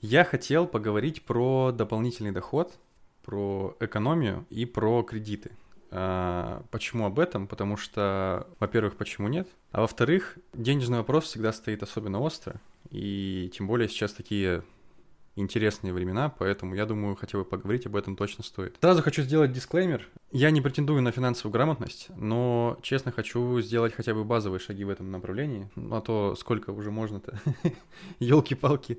Я хотел поговорить про дополнительный доход, про экономию и про кредиты. А, почему об этом? Потому что, во-первых, почему нет? А во-вторых, денежный вопрос всегда стоит особенно остро. И тем более сейчас такие интересные времена, поэтому я думаю, хотя бы поговорить об этом точно стоит. Сразу хочу сделать дисклеймер. Я не претендую на финансовую грамотность, но, честно, хочу сделать хотя бы базовые шаги в этом направлении. А то сколько уже можно-то? Елки-палки.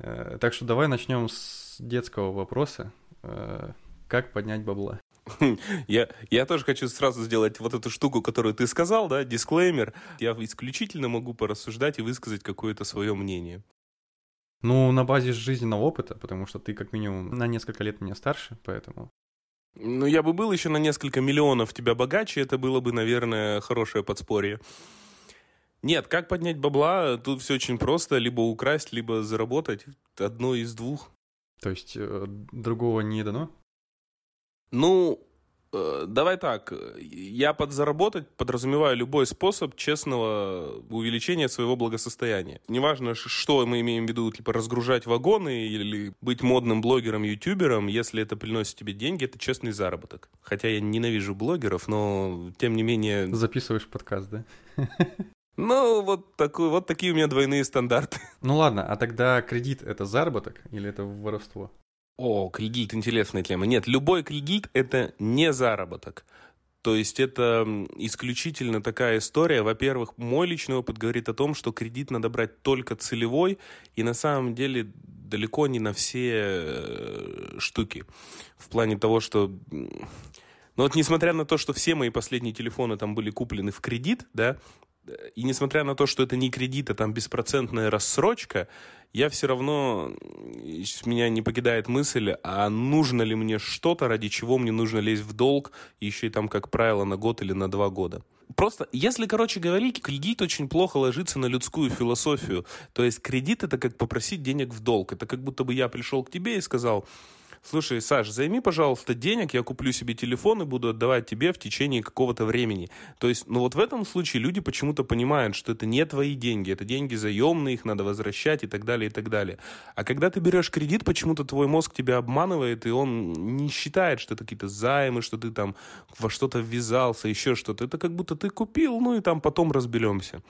Э, так что давай начнем с детского вопроса. Э, как поднять бабла? Я, я тоже хочу сразу сделать вот эту штуку, которую ты сказал, да, дисклеймер. Я исключительно могу порассуждать и высказать какое-то свое мнение. Ну, на базе жизненного опыта, потому что ты как минимум на несколько лет меня старше, поэтому... Ну, я бы был еще на несколько миллионов тебя богаче, это было бы, наверное, хорошее подспорье. Нет, как поднять бабла? Тут все очень просто. Либо украсть, либо заработать. Одно из двух. То есть э, другого не дано? Ну, э, давай так. Я под заработать подразумеваю любой способ честного увеличения своего благосостояния. Неважно, что мы имеем в виду, типа разгружать вагоны или быть модным блогером, ютубером, если это приносит тебе деньги, это честный заработок. Хотя я ненавижу блогеров, но тем не менее... Записываешь подкаст, да? Ну, вот, такой, вот такие у меня двойные стандарты. Ну ладно, а тогда кредит это заработок или это воровство? О, кредит, интересная тема. Нет, любой кредит это не заработок. То есть это исключительно такая история. Во-первых, мой личный опыт говорит о том, что кредит надо брать только целевой, и на самом деле далеко не на все э, штуки. В плане того, что... Но вот несмотря на то, что все мои последние телефоны там были куплены в кредит, да, и несмотря на то, что это не кредит, а там беспроцентная рассрочка, я все равно, меня не покидает мысль, а нужно ли мне что-то, ради чего мне нужно лезть в долг, еще и там, как правило, на год или на два года. Просто, если, короче говорить, кредит очень плохо ложится на людскую философию. То есть кредит это как попросить денег в долг. Это как будто бы я пришел к тебе и сказал, слушай, Саш, займи, пожалуйста, денег, я куплю себе телефон и буду отдавать тебе в течение какого-то времени. То есть, ну вот в этом случае люди почему-то понимают, что это не твои деньги, это деньги заемные, их надо возвращать и так далее, и так далее. А когда ты берешь кредит, почему-то твой мозг тебя обманывает, и он не считает, что это какие-то займы, что ты там во что-то ввязался, еще что-то. Это как будто ты купил, ну и там потом разберемся.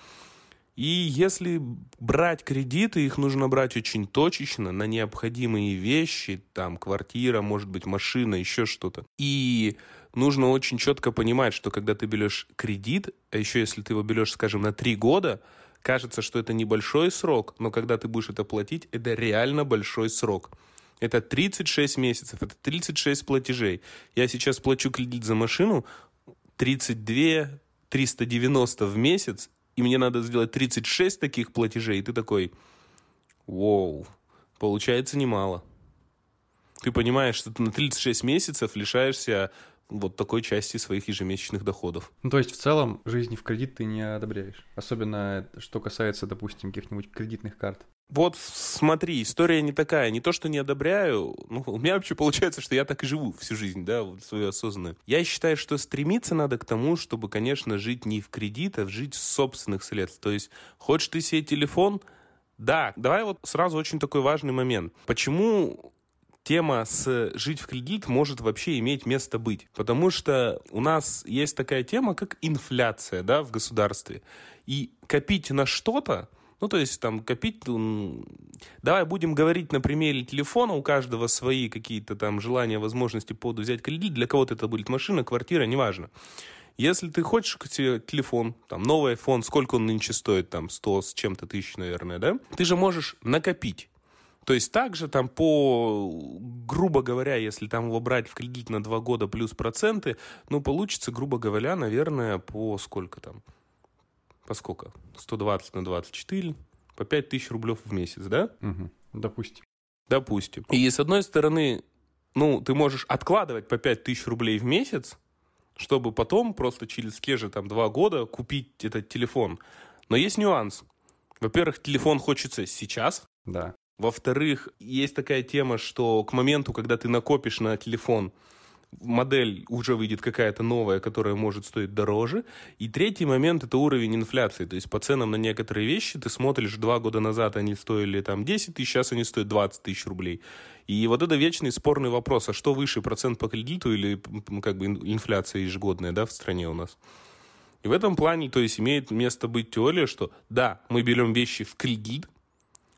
И если брать кредиты, их нужно брать очень точечно на необходимые вещи, там квартира, может быть машина, еще что-то. И нужно очень четко понимать, что когда ты берешь кредит, а еще если ты его берешь, скажем, на три года, кажется, что это небольшой срок, но когда ты будешь это платить, это реально большой срок. Это 36 месяцев, это 36 платежей. Я сейчас плачу кредит за машину 32 390 в месяц, и мне надо сделать 36 таких платежей, и ты такой, вау, получается немало. Ты понимаешь, что ты на 36 месяцев лишаешься вот такой части своих ежемесячных доходов. Ну, то есть, в целом, жизнь в кредит ты не одобряешь. Особенно, что касается, допустим, каких-нибудь кредитных карт. Вот смотри, история не такая. Не то, что не одобряю. Ну, у меня вообще получается, что я так и живу всю жизнь, да, вот свою осознанную. Я считаю, что стремиться надо к тому, чтобы, конечно, жить не в кредит, а жить с собственных средств. То есть, хочешь ты себе телефон, да, давай вот сразу очень такой важный момент. Почему тема с жить в кредит может вообще иметь место быть. Потому что у нас есть такая тема, как инфляция да, в государстве. И копить на что-то, ну, то есть там копить... Давай будем говорить на примере телефона. У каждого свои какие-то там желания, возможности по поводу взять кредит. Для кого-то это будет машина, квартира, неважно. Если ты хочешь себе телефон, там, новый iPhone, сколько он нынче стоит, там, 100 с чем-то тысяч, наверное, да? Ты же можешь накопить. То есть также там по, грубо говоря, если там его брать в кредит на 2 года плюс проценты, ну, получится, грубо говоря, наверное, по сколько там? По сколько? 120 на 24, по 5 тысяч рублев в месяц, да? Угу. Допустим. Допустим. И с одной стороны, ну, ты можешь откладывать по 5 тысяч рублей в месяц, чтобы потом просто через те же там 2 года купить этот телефон. Но есть нюанс. Во-первых, телефон хочется сейчас. Да. Во-вторых, есть такая тема, что к моменту, когда ты накопишь на телефон, модель уже выйдет какая-то новая, которая может стоить дороже. И третий момент – это уровень инфляции. То есть по ценам на некоторые вещи ты смотришь, два года назад они стоили там 10 тысяч, сейчас они стоят 20 тысяч рублей. И вот это вечный спорный вопрос, а что выше, процент по кредиту или как бы инфляция ежегодная да, в стране у нас? И в этом плане, то есть, имеет место быть теория, что да, мы берем вещи в кредит,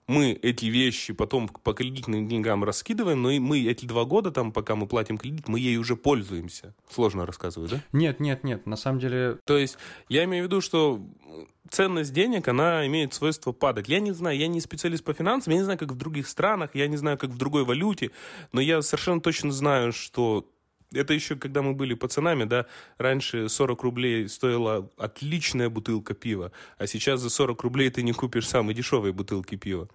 мы эти вещи потом по кредитным деньгам раскидываем, но и мы эти два года, там, пока мы платим кредит, мы ей уже пользуемся. Сложно рассказываю, да? Нет, нет, нет, на самом деле... То есть я имею в виду, что ценность денег, она имеет свойство падать. Я не знаю, я не специалист по финансам, я не знаю, как в других странах, я не знаю, как в другой валюте, но я совершенно точно знаю, что это еще когда мы были пацанами, да, раньше 40 рублей стоила отличная бутылка пива, а сейчас за 40 рублей ты не купишь самой дешевой бутылки пива.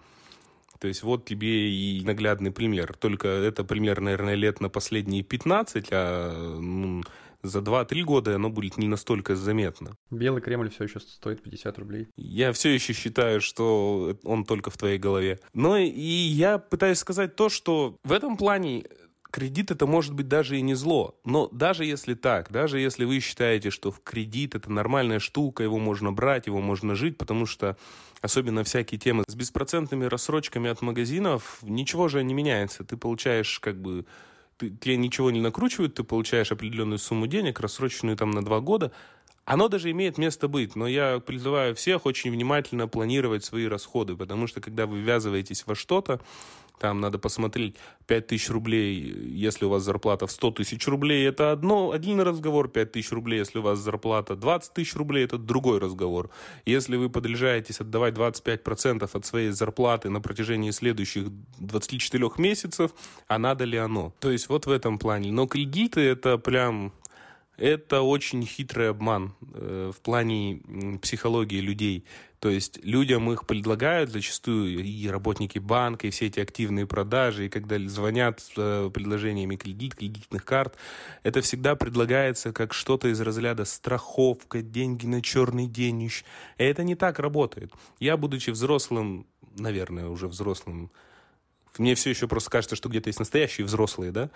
То есть вот тебе и наглядный пример. Только это пример, наверное, лет на последние 15, а ну, за 2-3 года оно будет не настолько заметно. Белый Кремль все еще стоит 50 рублей. Я все еще считаю, что он только в твоей голове. Но и я пытаюсь сказать то, что в этом плане кредит это может быть даже и не зло. Но даже если так, даже если вы считаете, что в кредит это нормальная штука, его можно брать, его можно жить, потому что особенно всякие темы с беспроцентными рассрочками от магазинов, ничего же не меняется. Ты получаешь как бы ты, тебе ничего не накручивают, ты получаешь определенную сумму денег, рассроченную там на два года. Оно даже имеет место быть, но я призываю всех очень внимательно планировать свои расходы, потому что когда вы ввязываетесь во что-то, там надо посмотреть 5 тысяч рублей, если у вас зарплата в 100 тысяч рублей, это одно, один разговор, 5 тысяч рублей, если у вас зарплата 20 тысяч рублей, это другой разговор. Если вы подлежаетесь отдавать 25% от своей зарплаты на протяжении следующих 24 месяцев, а надо ли оно? То есть вот в этом плане. Но кредиты это прям это очень хитрый обман э, в плане психологии людей. То есть людям их предлагают зачастую и работники банка, и все эти активные продажи, и когда звонят с э, предложениями кредит, кредитных карт, это всегда предлагается как что-то из разряда страховка, деньги на черный день. И это не так работает. Я, будучи взрослым, наверное, уже взрослым мне все еще просто кажется, что где-то есть настоящие взрослые, да?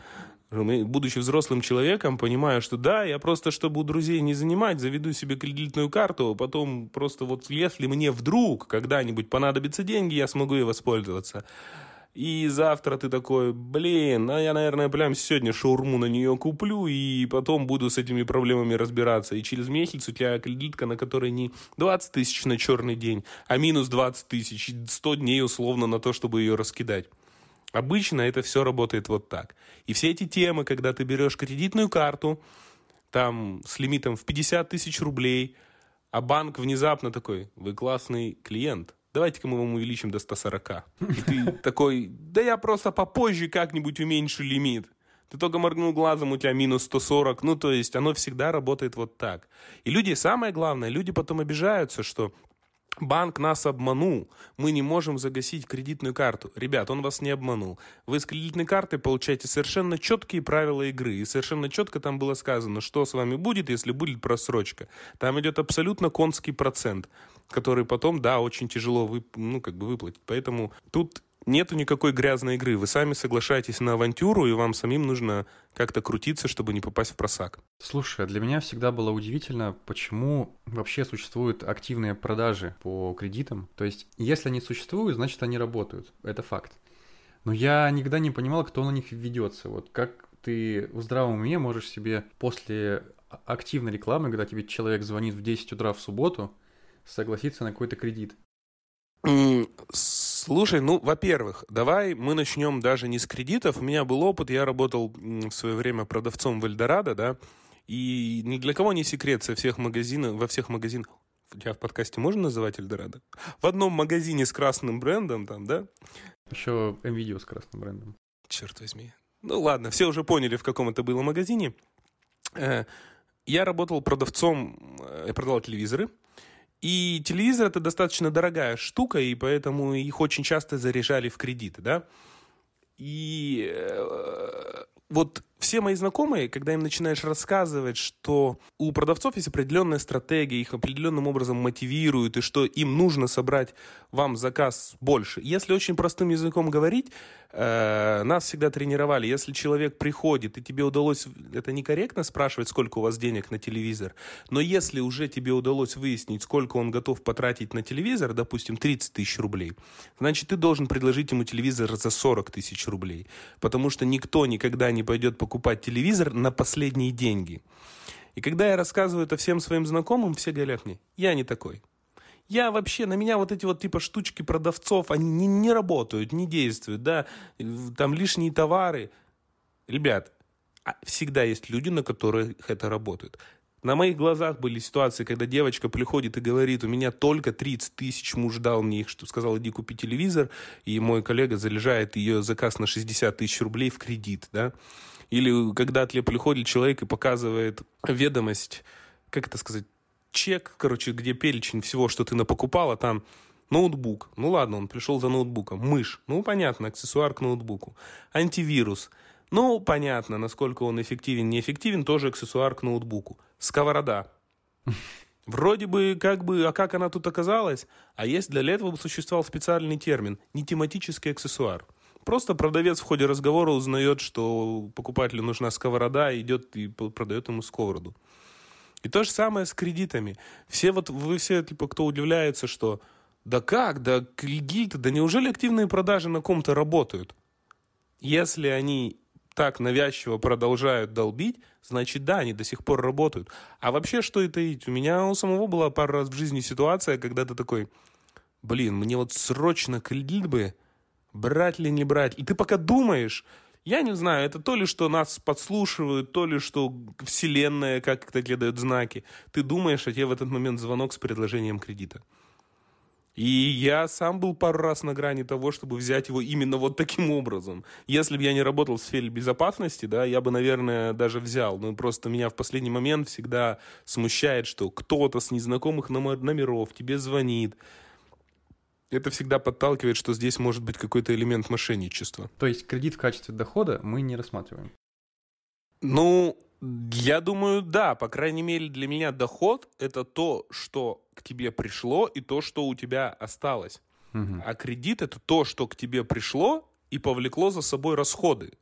Будучи взрослым человеком, понимаю, что да, я просто, чтобы у друзей не занимать, заведу себе кредитную карту, а потом просто вот если мне вдруг когда-нибудь понадобятся деньги, я смогу ей воспользоваться. И завтра ты такой, блин, а я, наверное, прямо сегодня шаурму на нее куплю, и потом буду с этими проблемами разбираться. И через месяц у тебя кредитка, на которой не 20 тысяч на черный день, а минус 20 тысяч, 100 дней условно на то, чтобы ее раскидать. Обычно это все работает вот так. И все эти темы, когда ты берешь кредитную карту, там с лимитом в 50 тысяч рублей, а банк внезапно такой, вы классный клиент, давайте-ка мы вам увеличим до 140. И ты такой, да я просто попозже как-нибудь уменьшу лимит. Ты только моргнул глазом, у тебя минус 140. Ну, то есть оно всегда работает вот так. И люди, самое главное, люди потом обижаются, что Банк нас обманул. Мы не можем загасить кредитную карту. Ребят, он вас не обманул. Вы с кредитной картой получаете совершенно четкие правила игры. И совершенно четко там было сказано, что с вами будет, если будет просрочка. Там идет абсолютно конский процент, который потом, да, очень тяжело вы, ну, как бы выплатить. Поэтому тут нету никакой грязной игры. Вы сами соглашаетесь на авантюру, и вам самим нужно как-то крутиться, чтобы не попасть в просак. Слушай, а для меня всегда было удивительно, почему вообще существуют активные продажи по кредитам. То есть, если они существуют, значит, они работают. Это факт. Но я никогда не понимал, кто на них ведется. Вот как ты в здравом уме можешь себе после активной рекламы, когда тебе человек звонит в 10 утра в субботу, согласиться на какой-то кредит. Слушай, ну, во-первых, давай мы начнем даже не с кредитов. У меня был опыт, я работал в свое время продавцом в Эльдорадо, да, и ни для кого не секрет со всех магазинов, во всех магазинах, тебя в подкасте можно называть Эльдорадо? В одном магазине с красным брендом там, да? Еще МВидео с красным брендом. Черт возьми. Ну ладно, все уже поняли, в каком это было магазине. Э, я работал продавцом, я э, продавал телевизоры, и телевизор это достаточно дорогая штука, и поэтому их очень часто заряжали в кредиты, да. И э, вот все мои знакомые, когда им начинаешь рассказывать, что у продавцов есть определенная стратегия, их определенным образом мотивируют, и что им нужно собрать вам заказ больше. Если очень простым языком говорить, э, нас всегда тренировали. Если человек приходит, и тебе удалось... Это некорректно спрашивать, сколько у вас денег на телевизор, но если уже тебе удалось выяснить, сколько он готов потратить на телевизор, допустим, 30 тысяч рублей, значит, ты должен предложить ему телевизор за 40 тысяч рублей. Потому что никто никогда не пойдет покупать покупать телевизор на последние деньги. И когда я рассказываю это всем своим знакомым, все говорят мне, я не такой. Я вообще, на меня вот эти вот типа штучки продавцов, они не, не работают, не действуют, да, там лишние товары. Ребят, а всегда есть люди, на которых это работает. На моих глазах были ситуации, когда девочка приходит и говорит, у меня только 30 тысяч, муж дал мне их, что сказал, иди купи телевизор, и мой коллега залежает ее заказ на 60 тысяч рублей в кредит, да. Или когда приходит человек и показывает ведомость, как это сказать, чек, короче, где перечень всего, что ты напокупал, а там ноутбук. Ну ладно, он пришел за ноутбуком. Мышь. Ну понятно, аксессуар к ноутбуку. Антивирус. Ну понятно, насколько он эффективен, неэффективен, тоже аксессуар к ноутбуку. Сковорода. Вроде бы, как бы, а как она тут оказалась? А есть для этого существовал специальный термин – не тематический аксессуар. Просто продавец в ходе разговора узнает, что покупателю нужна сковорода, идет и продает ему сковороду. И то же самое с кредитами. Все вот, вы все, типа, кто удивляется, что да как, да кредиты, да неужели активные продажи на ком-то работают? Если они так навязчиво продолжают долбить, значит, да, они до сих пор работают. А вообще, что это и У меня у самого была пару раз в жизни ситуация, когда ты такой, блин, мне вот срочно кредит бы, брать ли не брать. И ты пока думаешь, я не знаю, это то ли, что нас подслушивают, то ли, что вселенная как-то тебе дает знаки. Ты думаешь, а тебе в этот момент звонок с предложением кредита. И я сам был пару раз на грани того, чтобы взять его именно вот таким образом. Если бы я не работал в сфере безопасности, да, я бы, наверное, даже взял. Но просто меня в последний момент всегда смущает, что кто-то с незнакомых номеров тебе звонит, это всегда подталкивает, что здесь может быть какой-то элемент мошенничества. То есть кредит в качестве дохода мы не рассматриваем? Ну, я думаю, да. По крайней мере, для меня доход – это то, что к тебе пришло, и то, что у тебя осталось. Угу. А кредит – это то, что к тебе пришло и повлекло за собой расходы.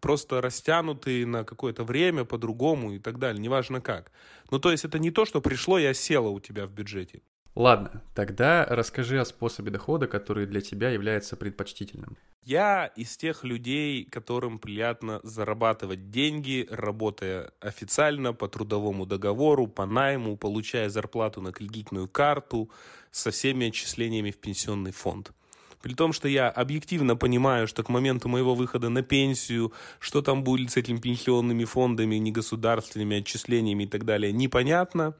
Просто растянутые на какое-то время по-другому и так далее, неважно как. Ну, то есть это не то, что пришло и осело у тебя в бюджете. Ладно, тогда расскажи о способе дохода, который для тебя является предпочтительным. Я из тех людей, которым приятно зарабатывать деньги, работая официально по трудовому договору, по найму, получая зарплату на кредитную карту со всеми отчислениями в пенсионный фонд. При том, что я объективно понимаю, что к моменту моего выхода на пенсию, что там будет с этими пенсионными фондами, негосударственными отчислениями и так далее, непонятно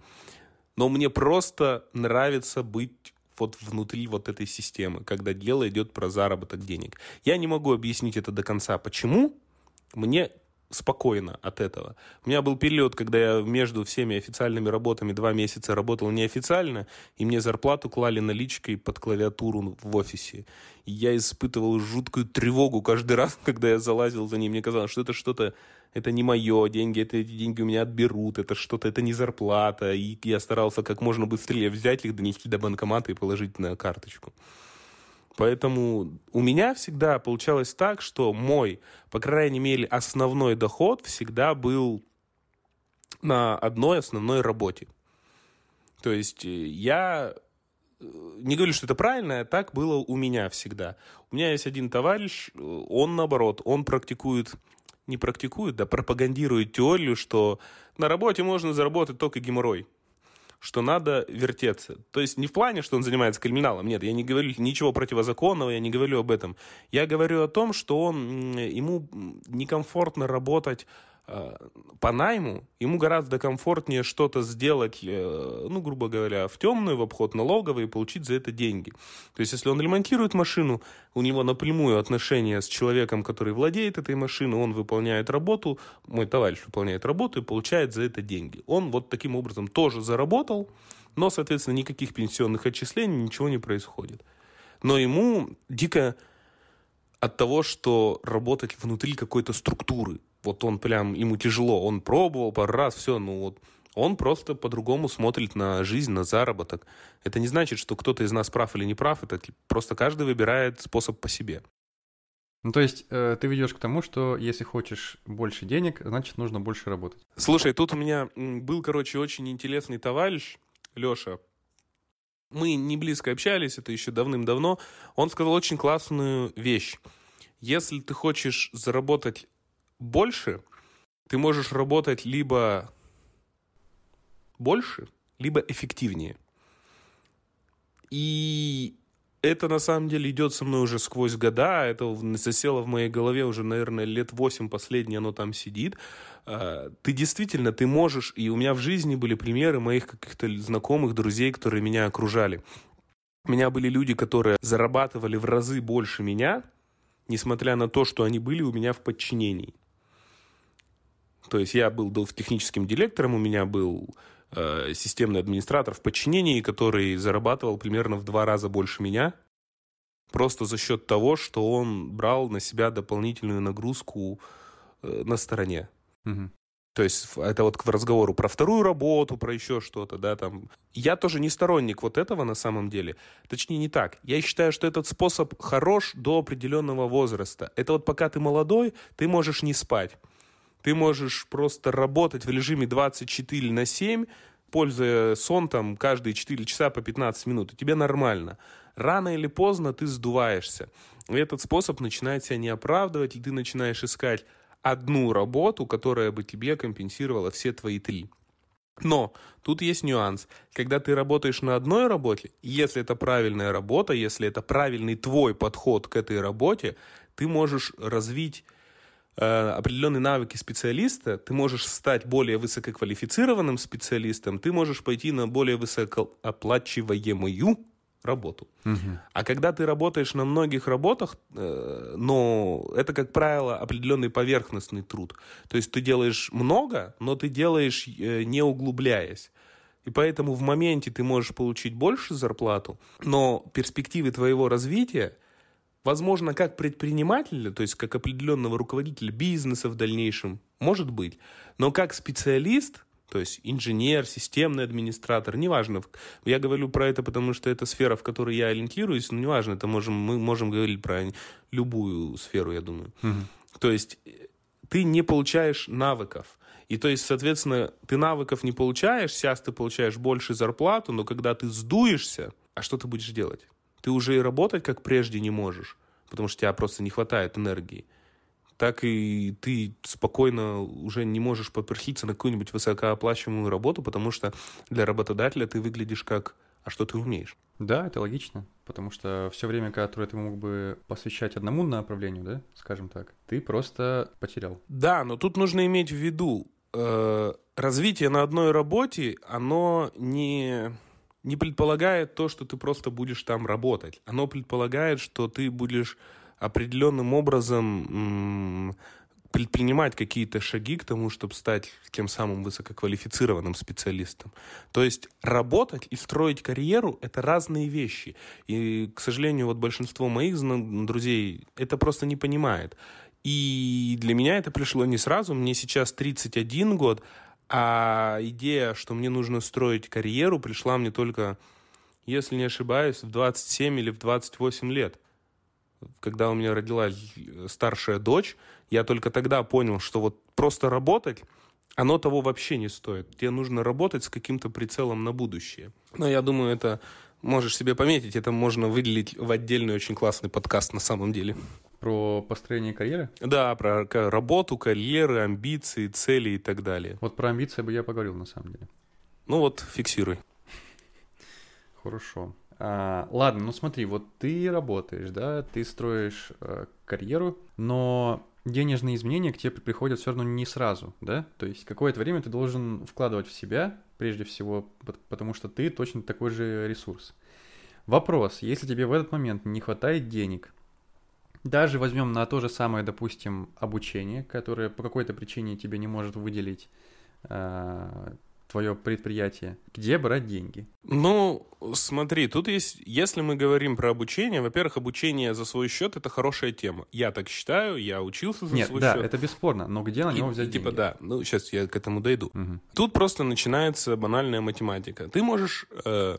но мне просто нравится быть вот внутри вот этой системы, когда дело идет про заработок денег. Я не могу объяснить это до конца. Почему? Мне спокойно от этого. У меня был период, когда я между всеми официальными работами два месяца работал неофициально, и мне зарплату клали наличкой под клавиатуру в офисе. И я испытывал жуткую тревогу каждый раз, когда я залазил за ним. Мне казалось, что это что-то, это не мое, деньги, это эти деньги у меня отберут, это что-то, это не зарплата. И я старался как можно быстрее взять их, донести до банкомата и положить на карточку. Поэтому у меня всегда получалось так, что мой, по крайней мере, основной доход всегда был на одной основной работе. То есть э, я э, не говорю, что это правильно, а так было у меня всегда. У меня есть один товарищ, э, он наоборот, он практикует, не практикует, да пропагандирует теорию, что на работе можно заработать только геморрой что надо вертеться. То есть не в плане, что он занимается криминалом. Нет, я не говорю ничего противозаконного, я не говорю об этом. Я говорю о том, что он, ему некомфортно работать по найму ему гораздо комфортнее что-то сделать, э, ну, грубо говоря, в темную, в обход налоговой и получить за это деньги. То есть, если он ремонтирует машину, у него напрямую отношения с человеком, который владеет этой машиной, он выполняет работу, мой товарищ выполняет работу и получает за это деньги. Он вот таким образом тоже заработал, но, соответственно, никаких пенсионных отчислений, ничего не происходит. Но ему дико от того, что работать внутри какой-то структуры, вот он прям, ему тяжело, он пробовал пару раз, все, ну вот, он просто по-другому смотрит на жизнь, на заработок. Это не значит, что кто-то из нас прав или не прав, это просто каждый выбирает способ по себе. Ну, то есть э, ты ведешь к тому, что если хочешь больше денег, значит, нужно больше работать. Слушай, тут у меня был, короче, очень интересный товарищ, Леша. Мы не близко общались, это еще давным-давно. Он сказал очень классную вещь. Если ты хочешь заработать больше, ты можешь работать либо больше, либо эффективнее. И это на самом деле идет со мной уже сквозь года, это засело в моей голове уже, наверное, лет восемь последнее оно там сидит. А, ты действительно, ты можешь, и у меня в жизни были примеры моих каких-то знакомых, друзей, которые меня окружали. У меня были люди, которые зарабатывали в разы больше меня, несмотря на то, что они были у меня в подчинении. То есть я был, был техническим директором, у меня был э, системный администратор в подчинении, который зарабатывал примерно в два раза больше меня, просто за счет того, что он брал на себя дополнительную нагрузку э, на стороне. Угу. То есть это вот к разговору про вторую работу, про еще что-то, да, там. Я тоже не сторонник вот этого на самом деле. Точнее, не так. Я считаю, что этот способ хорош до определенного возраста. Это вот пока ты молодой, ты можешь не спать. Ты можешь просто работать в режиме 24 на 7, пользуя сон там каждые 4 часа по 15 минут, и тебе нормально. Рано или поздно ты сдуваешься. И этот способ начинает себя не оправдывать, и ты начинаешь искать одну работу, которая бы тебе компенсировала все твои три. Но тут есть нюанс. Когда ты работаешь на одной работе, если это правильная работа, если это правильный твой подход к этой работе, ты можешь развить определенные навыки специалиста, ты можешь стать более высококвалифицированным специалистом, ты можешь пойти на более высокооплачиваемую работу. Угу. А когда ты работаешь на многих работах, э, но это, как правило, определенный поверхностный труд. То есть ты делаешь много, но ты делаешь э, не углубляясь. И поэтому в моменте ты можешь получить больше зарплату, но перспективы твоего развития Возможно, как предпринимателя, то есть как определенного руководителя бизнеса в дальнейшем, может быть. Но как специалист, то есть инженер, системный администратор, неважно. Я говорю про это, потому что это сфера, в которой я ориентируюсь, но неважно, это можем, мы можем говорить про любую сферу, я думаю. Угу. То есть э, ты не получаешь навыков. И то есть, соответственно, ты навыков не получаешь, сейчас ты получаешь больше зарплату, но когда ты сдуешься, а что ты будешь делать? Ты уже и работать как прежде не можешь, потому что тебя просто не хватает энергии, так и ты спокойно уже не можешь попроситься на какую-нибудь высокооплачиваемую работу, потому что для работодателя ты выглядишь как «а что ты умеешь?» Да, это логично, потому что все время, которое ты мог бы посвящать одному направлению, да, скажем так, ты просто потерял. Да, но тут нужно иметь в виду, э, развитие на одной работе, оно не не предполагает то, что ты просто будешь там работать. Оно предполагает, что ты будешь определенным образом предпринимать какие-то шаги к тому, чтобы стать тем самым высококвалифицированным специалистом. То есть работать и строить карьеру – это разные вещи. И, к сожалению, вот большинство моих друзей это просто не понимает. И для меня это пришло не сразу. Мне сейчас 31 год, а идея, что мне нужно строить карьеру, пришла мне только, если не ошибаюсь, в 27 или в 28 лет. Когда у меня родилась старшая дочь, я только тогда понял, что вот просто работать, оно того вообще не стоит. Тебе нужно работать с каким-то прицелом на будущее. Но я думаю, это можешь себе пометить, это можно выделить в отдельный очень классный подкаст на самом деле. Про построение карьеры? Да, про работу, карьеры, амбиции, цели и так далее. Вот про амбиции бы я поговорил на самом деле. Ну вот, фиксируй. Хорошо. А, ладно, ну смотри, вот ты работаешь, да, ты строишь э, карьеру, но денежные изменения к тебе приходят все равно не сразу, да? То есть какое-то время ты должен вкладывать в себя, прежде всего, потому что ты точно такой же ресурс. Вопрос, если тебе в этот момент не хватает денег, даже возьмем на то же самое, допустим, обучение, которое по какой-то причине тебе не может выделить э, твое предприятие, где брать деньги? Ну, смотри, тут есть, если мы говорим про обучение, во-первых, обучение за свой счет это хорошая тема. Я так считаю, я учился за Нет, свой да, счет. это бесспорно, но где на него И- взять и типа, деньги? да, ну сейчас я к этому дойду. Мгм. Тут просто начинается банальная математика. Ты можешь э,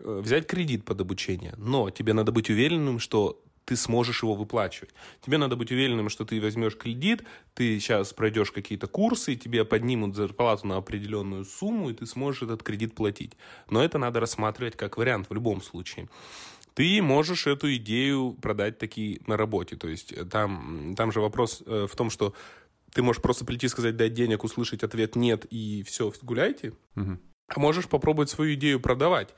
э, взять кредит под обучение, но тебе надо быть уверенным, что ты сможешь его выплачивать. Тебе надо быть уверенным, что ты возьмешь кредит, ты сейчас пройдешь какие-то курсы, тебе поднимут зарплату на определенную сумму, и ты сможешь этот кредит платить. Но это надо рассматривать как вариант в любом случае. Ты можешь эту идею продать таки на работе. То есть э, там, там же вопрос э, в том, что ты можешь просто прийти и сказать, дать денег, услышать ответ нет, и все, гуляйте. Мгм. А можешь попробовать свою идею продавать.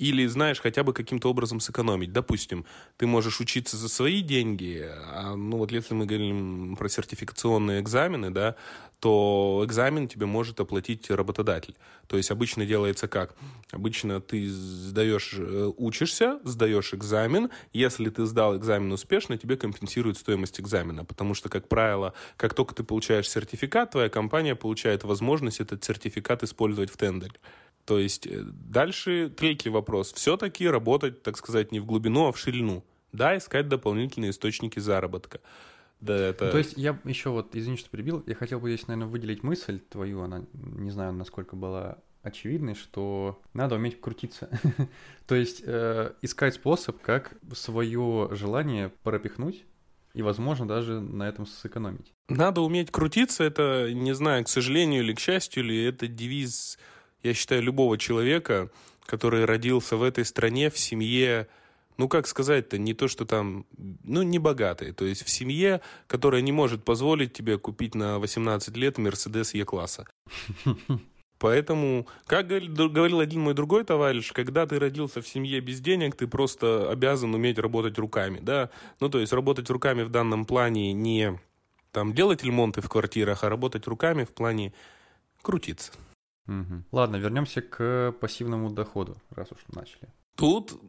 Или, знаешь, хотя бы каким-то образом сэкономить. Допустим, ты можешь учиться за свои деньги, а, ну вот если мы говорим про сертификационные экзамены, да, то экзамен тебе может оплатить работодатель. То есть обычно делается как? Обычно ты сдаешь, э, учишься, сдаешь экзамен. Если ты сдал экзамен успешно, тебе компенсируют стоимость экзамена. Потому что, как правило, как только ты получаешь сертификат, твоя компания получает возможность этот сертификат использовать в тендере. То есть э, дальше третий вопрос. Все-таки работать, так сказать, не в глубину, а в ширину. Да, искать дополнительные источники заработка. Да, это... То есть я еще вот, извини, что перебил, я хотел бы здесь, наверное, выделить мысль твою, она, не знаю, насколько была очевидной, что надо уметь крутиться. То есть э, искать способ, как свое желание пропихнуть и, возможно, даже на этом сэкономить. Надо уметь крутиться, это, не знаю, к сожалению или к счастью, ли это девиз, я считаю, любого человека, который родился в этой стране, в семье, ну, как сказать-то, не то, что там, ну, не богатый, то есть в семье, которая не может позволить тебе купить на 18 лет Мерседес Е-класса. Поэтому, как говорил один мой другой товарищ, когда ты родился в семье без денег, ты просто обязан уметь работать руками, да? Ну, то есть работать руками в данном плане не там делать ремонты в квартирах, а работать руками в плане крутиться. Мгм. Ладно, вернемся к пассивному доходу, раз уж начали. Тут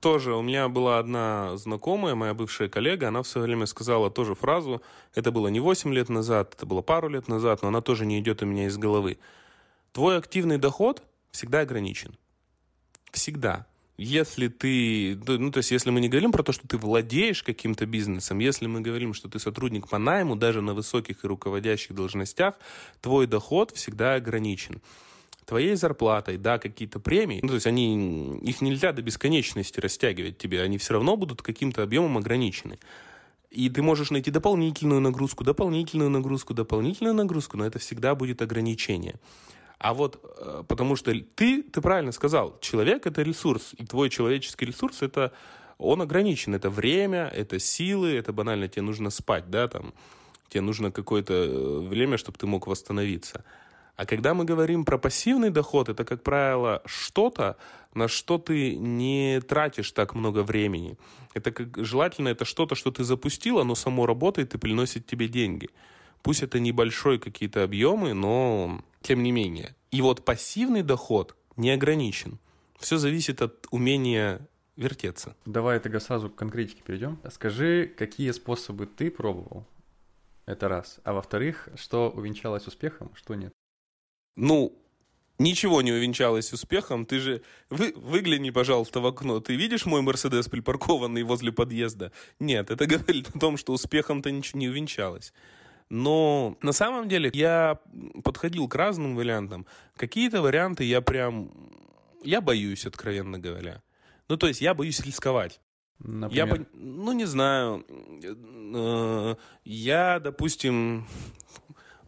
тоже у меня была одна знакомая, моя бывшая коллега, она в свое время сказала тоже фразу, это было не 8 лет назад, это было пару лет назад, но она тоже не идет у меня из головы. Твой активный доход всегда ограничен. Всегда. Если ты, ну, то есть, если мы не говорим про то, что ты владеешь каким-то бизнесом, если мы говорим, что ты сотрудник по найму, даже на высоких и руководящих должностях, твой доход всегда ограничен твоей зарплатой, да, какие-то премии, ну, то есть они, их нельзя до бесконечности растягивать тебе, они все равно будут каким-то объемом ограничены. И ты можешь найти дополнительную нагрузку, дополнительную нагрузку, дополнительную нагрузку, но это всегда будет ограничение. А вот э, потому что ты, ты правильно сказал, человек это ресурс, и твой человеческий ресурс это он ограничен. Это время, это силы, это банально тебе нужно спать, да, там, тебе нужно какое-то э, время, чтобы ты мог восстановиться. А когда мы говорим про пассивный доход, это, как правило, что-то, на что ты не тратишь так много времени. Это как, желательно это что-то, что ты запустил, оно само работает и приносит тебе деньги. Пусть это небольшой какие-то объемы, но тем не менее. И вот пассивный доход не ограничен. Все зависит от умения вертеться. Давай тогда сразу к конкретике перейдем. Скажи, какие способы ты пробовал? Это раз. А во-вторых, что увенчалось успехом, что нет? Ну, ничего не увенчалось успехом. Ты же... Вы, выгляни, пожалуйста, в окно. Ты видишь мой Мерседес припаркованный возле подъезда? Нет, это говорит о том, что успехом-то ничего не увенчалось. Но на самом деле я подходил к разным вариантам. Какие-то варианты я прям... Я боюсь, откровенно говоря. Ну, то есть я боюсь рисковать. Например? Я, пон- ну, не знаю. Э, Я, допустим,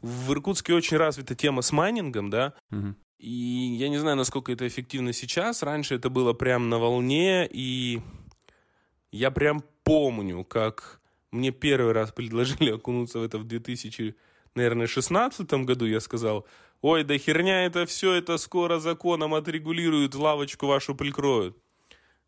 в Иркутске очень развита тема с майнингом, да, Мгм. и я не знаю, насколько это эффективно сейчас. Раньше это было прям на волне, и я прям помню, как мне первый раз предложили окунуться в это в 2000, наверное, 16 году. Я сказал, ой, да херня это все, это скоро законом отрегулируют, лавочку вашу прикроют.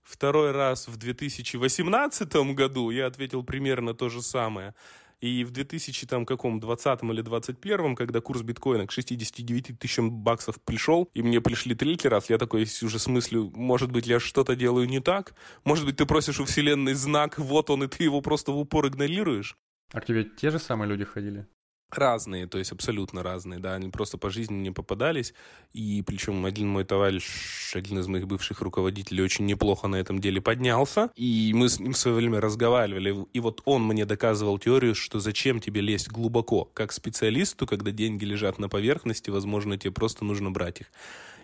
Второй раз в 2018 году я ответил примерно то же самое. И в 2000 там каком 20 или 21, когда курс биткоина к 69 тысячам баксов пришел, и мне пришли третий раз, я такой уже с мыслью, может быть, я что-то делаю не так? Может быть, ты просишь у вселенной знак, вот он, и ты его просто в упор игнорируешь? А к тебе те же самые люди ходили? Разные, то есть абсолютно разные, да, они просто по жизни не попадались, и причем один мой товарищ, один из моих бывших руководителей очень неплохо на этом деле поднялся, и мы с ним в свое время разговаривали, и вот он мне доказывал теорию, что зачем тебе лезть глубоко, как специалисту, когда деньги лежат на поверхности, возможно, тебе просто нужно брать их.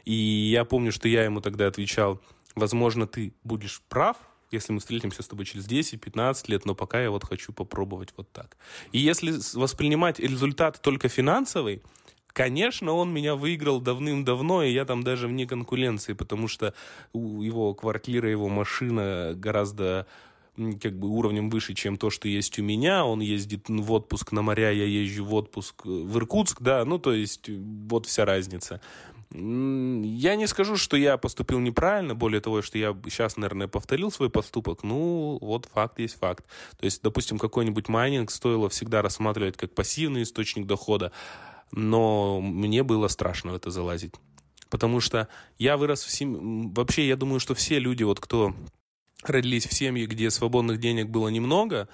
И я помню, что я ему тогда отвечал, возможно, ты будешь прав, если мы встретимся с тобой через 10-15 лет, но пока я вот хочу попробовать вот так. И если воспринимать результат только финансовый, Конечно, он меня выиграл давным-давно, и я там даже вне конкуренции, потому что его квартира, его машина гораздо как бы уровнем выше, чем то, что есть у меня. Он ездит в отпуск на моря, я езжу в отпуск в Иркутск, да, ну, то есть вот вся разница. Я не скажу, что я поступил неправильно, более того, что я сейчас, наверное, повторил свой поступок. Ну, вот факт есть факт. То есть, допустим, какой-нибудь майнинг стоило всегда рассматривать как пассивный источник дохода, но мне было страшно в это залазить. Потому что я вырос в семье... Вообще, я думаю, что все люди, вот кто родились в семье, где свободных денег было немного,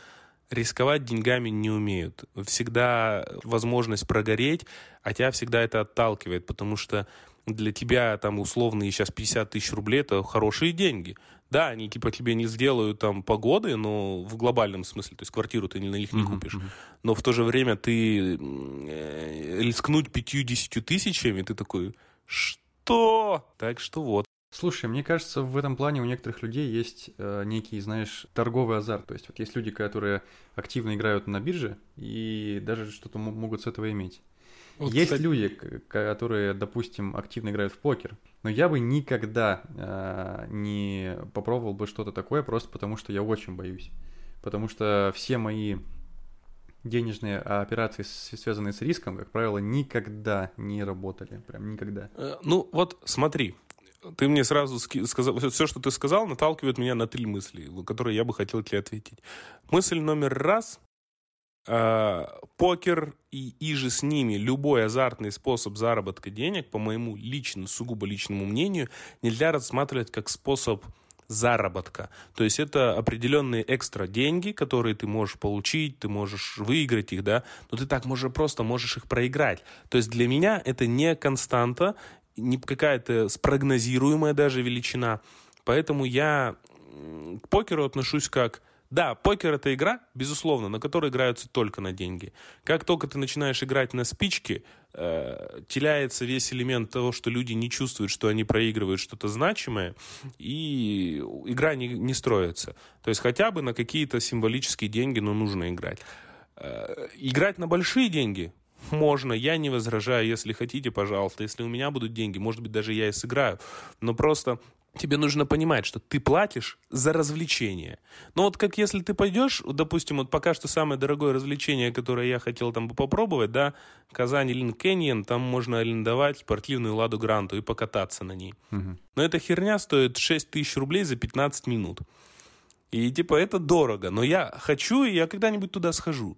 рисковать деньгами не умеют. Всегда возможность прогореть, а тебя всегда это отталкивает, потому что для тебя там условные сейчас 50 тысяч рублей это хорошие деньги. Да, они типа тебе не сделают там погоды, но в глобальном смысле, то есть квартиру ты на них не купишь. Но в то же время ты э, рискнуть 50 тысячами, ты такой, что? Так что вот. Слушай, мне кажется, в этом плане у некоторых людей есть э, некий, знаешь, торговый азарт. То есть вот есть люди, которые активно играют на бирже и даже что-то могут с этого иметь. Вот, есть кстати... люди, которые, допустим, активно играют в покер, но я бы никогда э, не попробовал бы что-то такое просто потому, что я очень боюсь. Потому что все мои денежные операции, связанные с риском, как правило, никогда не работали. Прям никогда. Э, ну, вот смотри, ты мне сразу сказал, все, что ты сказал, наталкивает меня на три мысли, которые я бы хотел тебе ответить. Мысль номер раз э, покер и иже с ними любой азартный способ заработка денег, по моему личному, сугубо личному мнению, нельзя рассматривать как способ заработка. То есть это определенные экстра деньги, которые ты можешь получить, ты можешь выиграть их, да, но ты так можешь просто можешь их проиграть. То есть для меня это не константа, не какая-то спрогнозируемая даже величина. Поэтому я к покеру отношусь как... Да, покер это игра, безусловно, на которой играются только на деньги. Как только ты начинаешь играть на спички, э, теряется весь элемент того, что люди не чувствуют, что они проигрывают что-то значимое, и игра не, не строится. То есть хотя бы на какие-то символические деньги, но нужно играть. Э, играть на большие деньги можно, я не возражаю, если хотите, пожалуйста. Если у меня будут деньги, может быть, даже я и сыграю. Но просто тебе нужно понимать, что ты платишь за развлечение. Но вот как если ты пойдешь, допустим, вот пока что самое дорогое развлечение, которое я хотел там попробовать, да, Казань Лин Кэньон, там можно арендовать спортивную Ладу Гранту и покататься на ней. Угу. Но эта херня стоит 6 тысяч рублей за 15 минут. И типа это дорого, но я хочу, и я когда-нибудь туда схожу.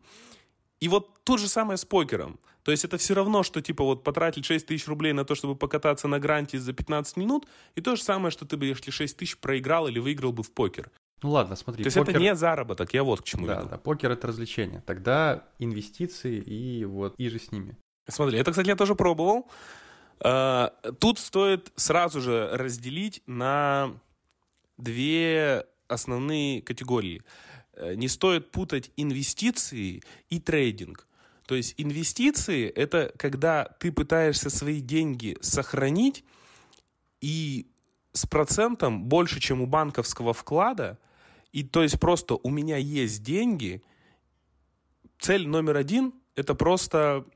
И вот то же самое с покером. То есть это все равно, что типа вот потратить 6 тысяч рублей на то, чтобы покататься на гранте за 15 минут, и то же самое, что ты бы, если 6 тысяч проиграл или выиграл бы в покер. Ну ладно, смотри. То есть покер... это не заработок, я вот к чему да, веду. Да, покер это развлечение. Тогда инвестиции и вот и же с ними. Смотри, это, кстати, я тоже пробовал. А, тут стоит сразу же разделить на две основные категории. Э, не стоит путать инвестиции и трейдинг. То есть инвестиции – это когда ты пытаешься свои деньги сохранить и с процентом больше, чем у банковского вклада, и то есть просто у меня есть деньги, цель номер один – это просто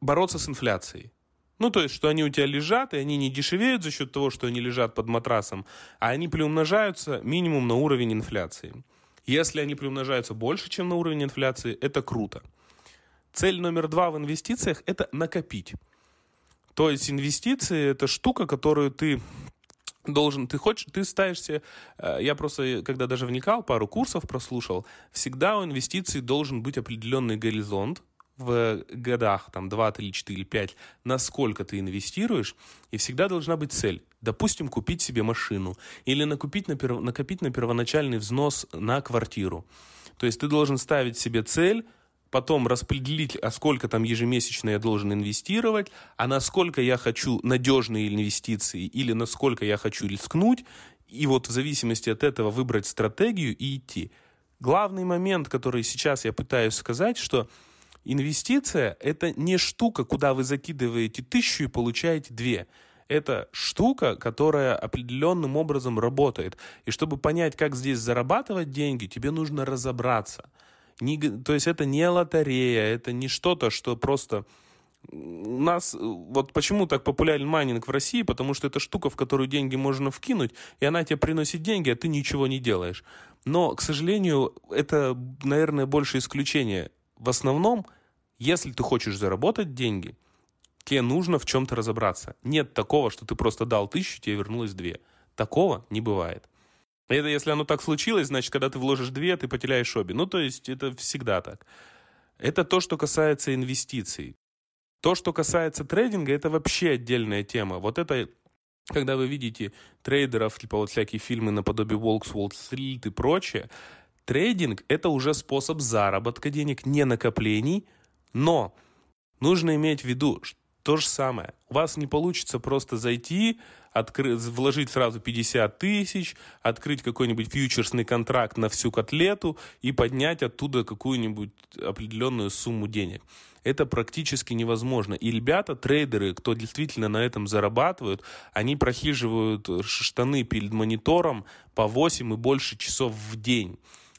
бороться с инфляцией. Ну, то есть, что они у тебя лежат, и они не дешевеют за счет того, что они лежат под матрасом, а они приумножаются минимум на уровень инфляции. Если они приумножаются больше, чем на уровень инфляции, это круто. Цель номер два в инвестициях – это накопить. То есть инвестиции – это штука, которую ты должен, ты хочешь, ты ставишься, э, я просто, когда даже вникал, пару курсов прослушал, всегда у инвестиций должен быть определенный горизонт, в годах, там, 2, 3, 4, 5, насколько ты инвестируешь, и всегда должна быть цель. Допустим, купить себе машину или накупить на перв... накопить на первоначальный взнос на квартиру. То есть ты должен ставить себе цель потом распределить, а сколько там ежемесячно я должен инвестировать, а насколько я хочу надежные инвестиции или насколько я хочу рискнуть, и вот в зависимости от этого выбрать стратегию и идти. Главный момент, который сейчас я пытаюсь сказать, что инвестиция – это не штука, куда вы закидываете тысячу и получаете две. Это штука, которая определенным образом работает. И чтобы понять, как здесь зарабатывать деньги, тебе нужно разобраться. Не, то есть это не лотерея, это не что-то, что просто у нас, вот почему так популярен майнинг в России, потому что это штука, в которую деньги можно вкинуть, и она тебе приносит деньги, а ты ничего не делаешь. Но, к сожалению, это, наверное, больше исключение. В основном, если ты хочешь заработать деньги, тебе нужно в чем-то разобраться. Нет такого, что ты просто дал тысячу, тебе вернулось две. Такого не бывает. Это если оно так случилось, значит, когда ты вложишь две, ты потеряешь обе. Ну, то есть это всегда так. Это то, что касается инвестиций. То, что касается трейдинга, это вообще отдельная тема. Вот это, когда вы видите трейдеров, типа вот всякие фильмы наподобие Волкс, Street и прочее, трейдинг – это уже способ заработка денег, не накоплений, но нужно иметь в виду, то же самое. У вас не получится просто зайти, открыть, вложить сразу 50 тысяч, открыть какой-нибудь фьючерсный контракт на всю котлету и поднять оттуда какую-нибудь определенную сумму денег. Это практически невозможно. И ребята, трейдеры, кто действительно на этом зарабатывают, они прохиживают штаны перед монитором по 8 и больше часов в день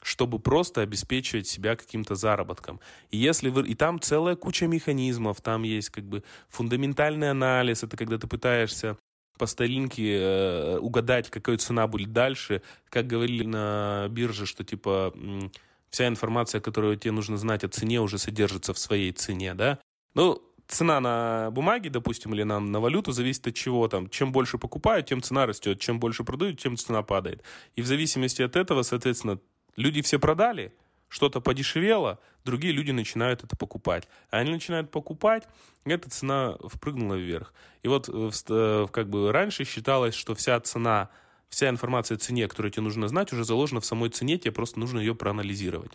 чтобы просто обеспечивать себя каким-то заработком. И если вы... И там целая куча механизмов, там есть как бы фундаментальный анализ, это когда ты пытаешься по старинке э, угадать, какая цена будет дальше. Как говорили на бирже, что типа вся информация, которую тебе нужно знать о цене, уже содержится в своей цене, да? Ну, цена на бумаге, допустим, или на, на валюту зависит от чего там. Чем больше покупают, тем цена растет. Чем больше продают, тем цена падает. И в зависимости от этого, соответственно, Люди все продали, что-то подешевело, другие люди начинают это покупать. А они начинают покупать, эта цена впрыгнула вверх. И вот э, э, как бы раньше считалось, что вся цена, вся информация о цене, которую тебе нужно знать, уже заложена в самой цене, тебе просто нужно ее проанализировать.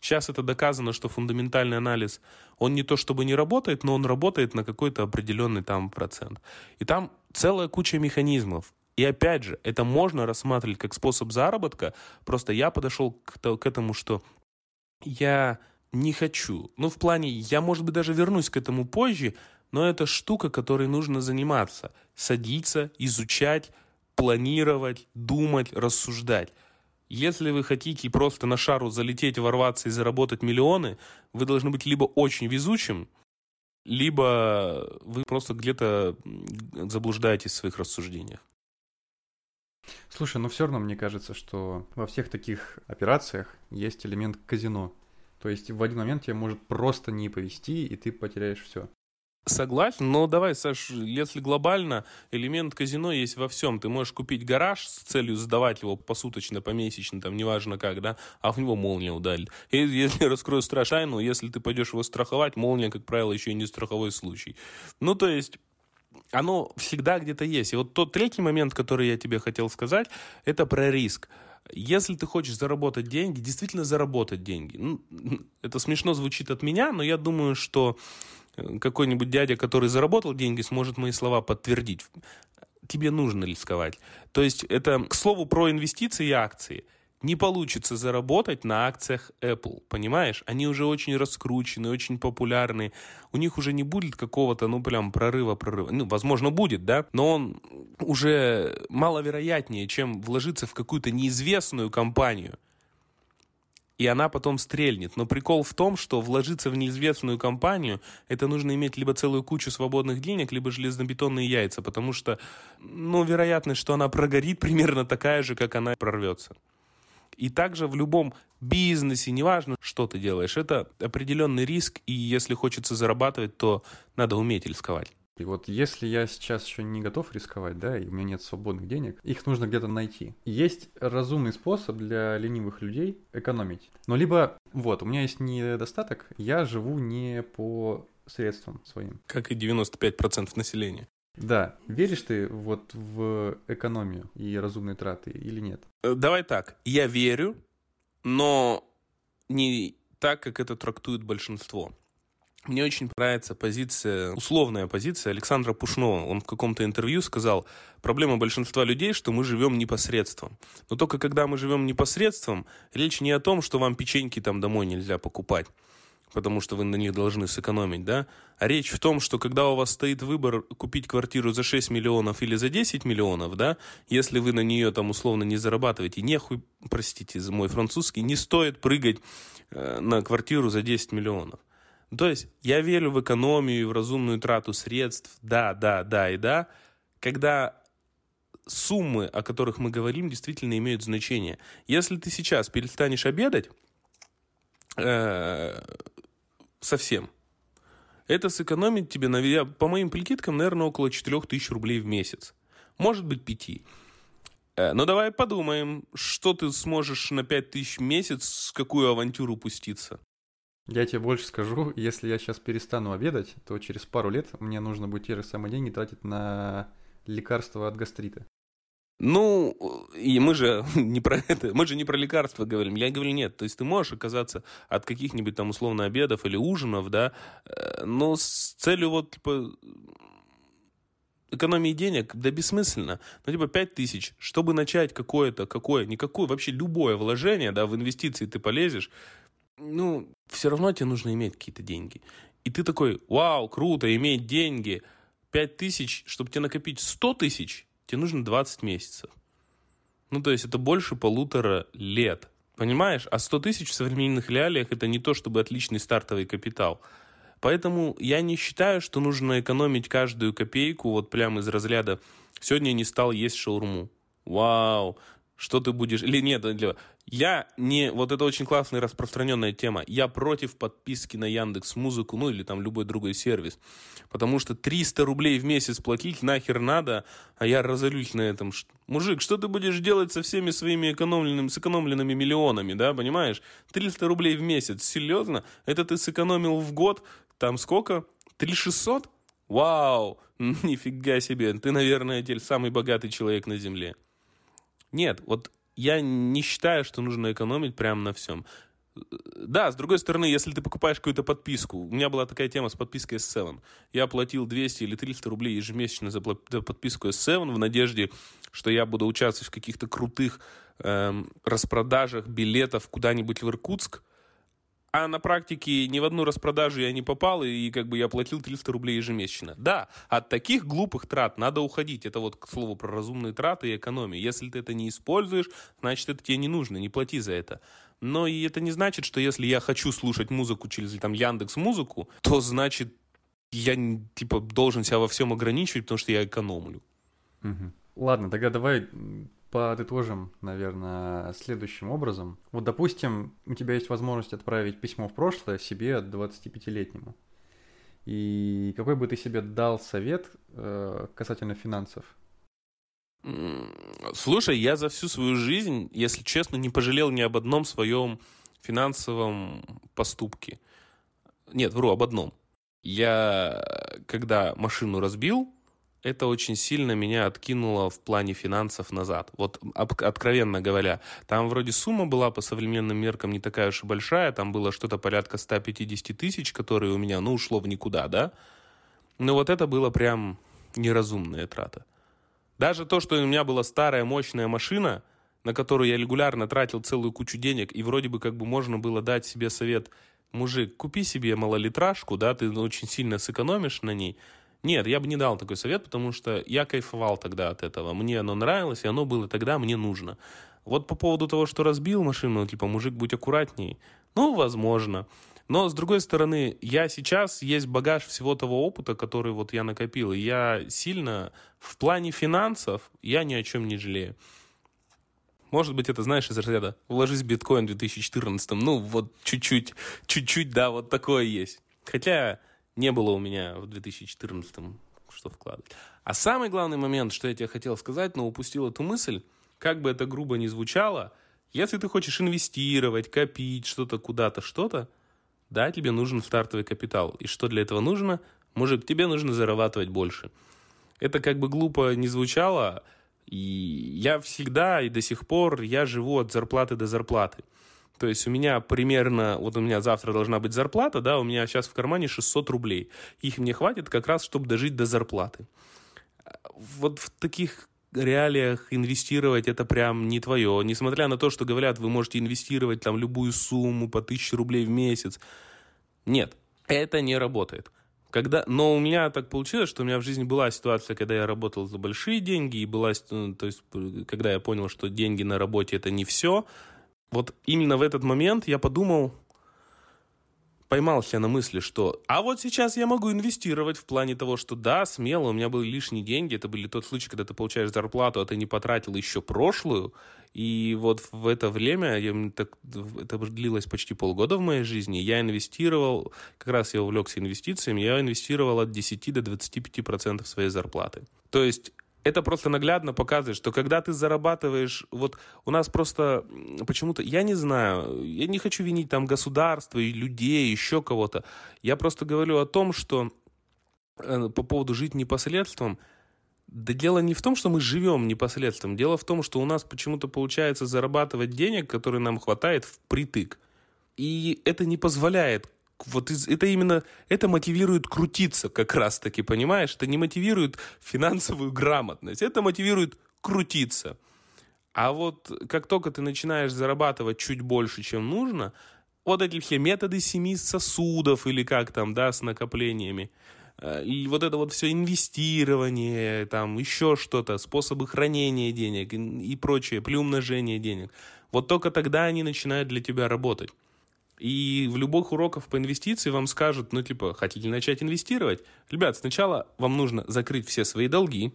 Сейчас это доказано, что фундаментальный анализ, он не то чтобы не работает, но он работает на какой-то определенный там процент. И там целая куча механизмов. И опять же, это можно рассматривать как способ заработка, просто я подошел к, к этому, что я не хочу. Ну, в плане, я, может быть, даже вернусь к этому позже, но это штука, которой нужно заниматься. Садиться, изучать, планировать, думать, рассуждать. Если вы хотите просто на шару залететь, ворваться и заработать миллионы, вы должны быть либо очень везучим, либо вы просто где-то заблуждаетесь в своих рассуждениях. Слушай, но все равно мне кажется, что во всех таких операциях есть элемент казино. То есть в один момент тебе может просто не повести, и ты потеряешь все. Согласен, но давай, Саш, если глобально, элемент казино есть во всем. Ты можешь купить гараж с целью сдавать его посуточно, помесячно, там, неважно как, да, а в него молния ударит. И если раскрою страшайну, если ты пойдешь его страховать, молния, как правило, еще и не страховой случай. Ну, то есть, оно всегда где-то есть. И вот тот третий момент, который я тебе хотел сказать, это про риск. Если ты хочешь заработать деньги, действительно заработать деньги. Ну, это смешно звучит от меня, но я думаю, что э, какой-нибудь дядя, который заработал деньги, сможет мои слова подтвердить. Тебе нужно рисковать. То есть это, к слову, про инвестиции и акции – не получится заработать на акциях Apple, понимаешь? Они уже очень раскручены, очень популярны. У них уже не будет какого-то, ну, прям прорыва, прорыва. Ну, возможно, будет, да, но он уже маловероятнее, чем вложиться в какую-то неизвестную компанию. И она потом стрельнет. Но прикол в том, что вложиться в неизвестную компанию, это нужно иметь либо целую кучу свободных денег, либо железнобетонные яйца, потому что, ну, вероятность, что она прогорит, примерно такая же, как она прорвется. И также в любом бизнесе, неважно, что ты делаешь, это определенный риск, и если хочется зарабатывать, то надо уметь рисковать. И вот если я сейчас еще не готов рисковать, да, и у меня нет свободных денег, их нужно где-то найти. Есть разумный способ для ленивых людей экономить. Но либо, вот, у меня есть недостаток, я живу не по средствам своим. Как и 95% населения. Да. Веришь ты вот в экономию и разумные траты или нет? Э, давай так. Я верю, но не так, как это трактует большинство. Мне очень нравится позиция, условная позиция Александра Пушного. Он в каком-то интервью сказал, проблема большинства людей, что мы живем непосредством. Но только когда мы живем непосредством, речь не о том, что вам печеньки там домой нельзя покупать потому что вы на них должны сэкономить, да? А речь в том, что когда у вас стоит выбор купить квартиру за 6 миллионов или за 10 миллионов, да, если вы на нее там условно не зарабатываете, нехуй, простите за мой французский, не стоит прыгать э, на квартиру за 10 миллионов. То есть я верю в экономию и в разумную трату средств, да, да, да и да, когда суммы, о которых мы говорим, действительно имеют значение. Если ты сейчас перестанешь обедать э, совсем, это сэкономит тебе, по моим прикидкам, наверное, около 4000 рублей в месяц. Может быть, 5. Э, но давай подумаем, что ты сможешь на 5000 в месяц, с какую авантюру пуститься. Я тебе больше скажу, если я сейчас перестану обедать, то через пару лет мне нужно будет те же самые деньги тратить на лекарства от гастрита. Ну, и мы же не про это, мы же не про лекарства говорим. Я говорю, нет, то есть ты можешь оказаться от каких-нибудь там условно обедов или ужинов, да, э, но с целью вот, типа, экономии денег, да бессмысленно. Ну, типа, 5 тысяч, чтобы начать какое-то, какое, никакое, вообще любое вложение, да, в инвестиции ты полезешь, ну, все равно тебе нужно иметь какие-то деньги. И ты такой, вау, круто, иметь деньги. 5 тысяч, чтобы тебе накопить 100 тысяч, тебе нужно 20 месяцев. Ну, то есть это больше полутора лет. Понимаешь? А 100 тысяч в современных реалиях это не то, чтобы отличный стартовый капитал. Поэтому я не считаю, что нужно экономить каждую копейку вот прямо из разряда «сегодня не стал есть шаурму». Вау, что ты будешь... Или нет, я не... Вот это очень классная распространенная тема. Я против подписки на Яндекс Музыку, ну или там любой другой сервис. Потому что 300 рублей в месяц платить нахер надо, а я разорюсь на этом. Мужик, что ты будешь делать со всеми своими экономленными, сэкономленными миллионами, да, понимаешь? 300 рублей в месяц, серьезно? Это ты сэкономил в год, там сколько? 3600? Вау, нифига себе, ты, наверное, теперь самый богатый человек на земле. Нет, вот я не считаю, что нужно экономить прямо на всем. Да, с другой стороны, если ты покупаешь какую-то подписку, у меня была такая тема с подпиской S7. Я платил 200 или 300 рублей ежемесячно за подписку S7 в надежде, что я буду участвовать в каких-то крутых эм, распродажах билетов куда-нибудь в Иркутск. А на практике ни в одну распродажу я не попал, и как бы я платил 300 рублей ежемесячно. Да, от таких глупых трат надо уходить. Это вот к слову про разумные траты и экономию. Если ты это не используешь, значит, это тебе не нужно, не плати за это. Но и это не значит, что если я хочу слушать музыку через там Яндекс Музыку, то значит я типа должен себя во всем ограничивать, потому что я экономлю. Ладно, тогда давай подытожим, наверное, следующим образом. Вот, допустим, у тебя есть возможность отправить письмо в прошлое себе 25-летнему. И какой бы ты себе дал совет э, касательно финансов? Слушай, я за всю свою жизнь, если честно, не пожалел ни об одном своем финансовом поступке. Нет, вру, об одном. Я, когда машину разбил, это очень сильно меня откинуло в плане финансов назад. Вот откровенно говоря, там вроде сумма была по современным меркам не такая уж и большая, там было что-то порядка 150 тысяч, которые у меня, ну, ушло в никуда, да? Но вот это было прям неразумная трата. Даже то, что у меня была старая мощная машина, на которую я регулярно тратил целую кучу денег, и вроде бы как бы можно было дать себе совет, мужик, купи себе малолитражку, да, ты очень сильно сэкономишь на ней – нет, я бы не дал такой совет, потому что я кайфовал тогда от этого. Мне оно нравилось, и оно было тогда мне нужно. Вот по поводу того, что разбил машину, типа, мужик, будь аккуратней. Ну, возможно. Но, с другой стороны, я сейчас есть багаж всего того опыта, который вот я накопил. И я сильно в плане финансов, я ни о чем не жалею. Может быть, это, знаешь, из разряда «вложись в биткоин в 2014 Ну, вот чуть-чуть, чуть-чуть, да, вот такое есть. Хотя не было у меня в 2014 что вкладывать. А самый главный момент, что я тебе хотел сказать, но упустил эту мысль, как бы это грубо ни звучало, если ты хочешь инвестировать, копить что-то куда-то, что-то, да, тебе нужен стартовый капитал. И что для этого нужно? Мужик, тебе нужно зарабатывать больше. Это как бы глупо не звучало, и я всегда и до сих пор, я живу от зарплаты до зарплаты. То есть у меня примерно, вот у меня завтра должна быть зарплата, да, у меня сейчас в кармане 600 рублей. Их мне хватит как раз, чтобы дожить до зарплаты. Вот в таких реалиях инвестировать это прям не твое. Несмотря на то, что говорят, вы можете инвестировать там любую сумму по 1000 рублей в месяц. Нет, это не работает. Когда, но у меня так получилось, что у меня в жизни была ситуация, когда я работал за большие деньги, и была, то есть, когда я понял, что деньги на работе это не все, вот именно в этот момент я подумал, поймал себя на мысли, что а вот сейчас я могу инвестировать в плане того, что да, смело, у меня были лишние деньги, это были тот случай, когда ты получаешь зарплату, а ты не потратил еще прошлую, и вот в это время, я, так, это длилось почти полгода в моей жизни, я инвестировал, как раз я увлекся инвестициями, я инвестировал от 10 до 25% своей зарплаты. То есть это просто наглядно показывает, что когда ты зарабатываешь, вот у нас просто почему-то, я не знаю, я не хочу винить там государство и людей, еще кого-то. Я просто говорю о том, что э, по поводу жить непоследством, да дело не в том, что мы живем непоследством, дело в том, что у нас почему-то получается зарабатывать денег, которые нам хватает впритык. И это не позволяет вот из, это именно, это мотивирует крутиться как раз-таки, понимаешь? Это не мотивирует финансовую грамотность, это мотивирует крутиться. А вот как только ты начинаешь зарабатывать чуть больше, чем нужно, вот эти все методы семи сосудов или как там, да, с накоплениями, э, и вот это вот все инвестирование, там еще что-то, способы хранения денег и прочее, приумножение денег, вот только тогда они начинают для тебя работать. И в любых уроках по инвестиции вам скажут, ну, типа, хотите начать инвестировать? Ребят, сначала вам нужно закрыть все свои долги,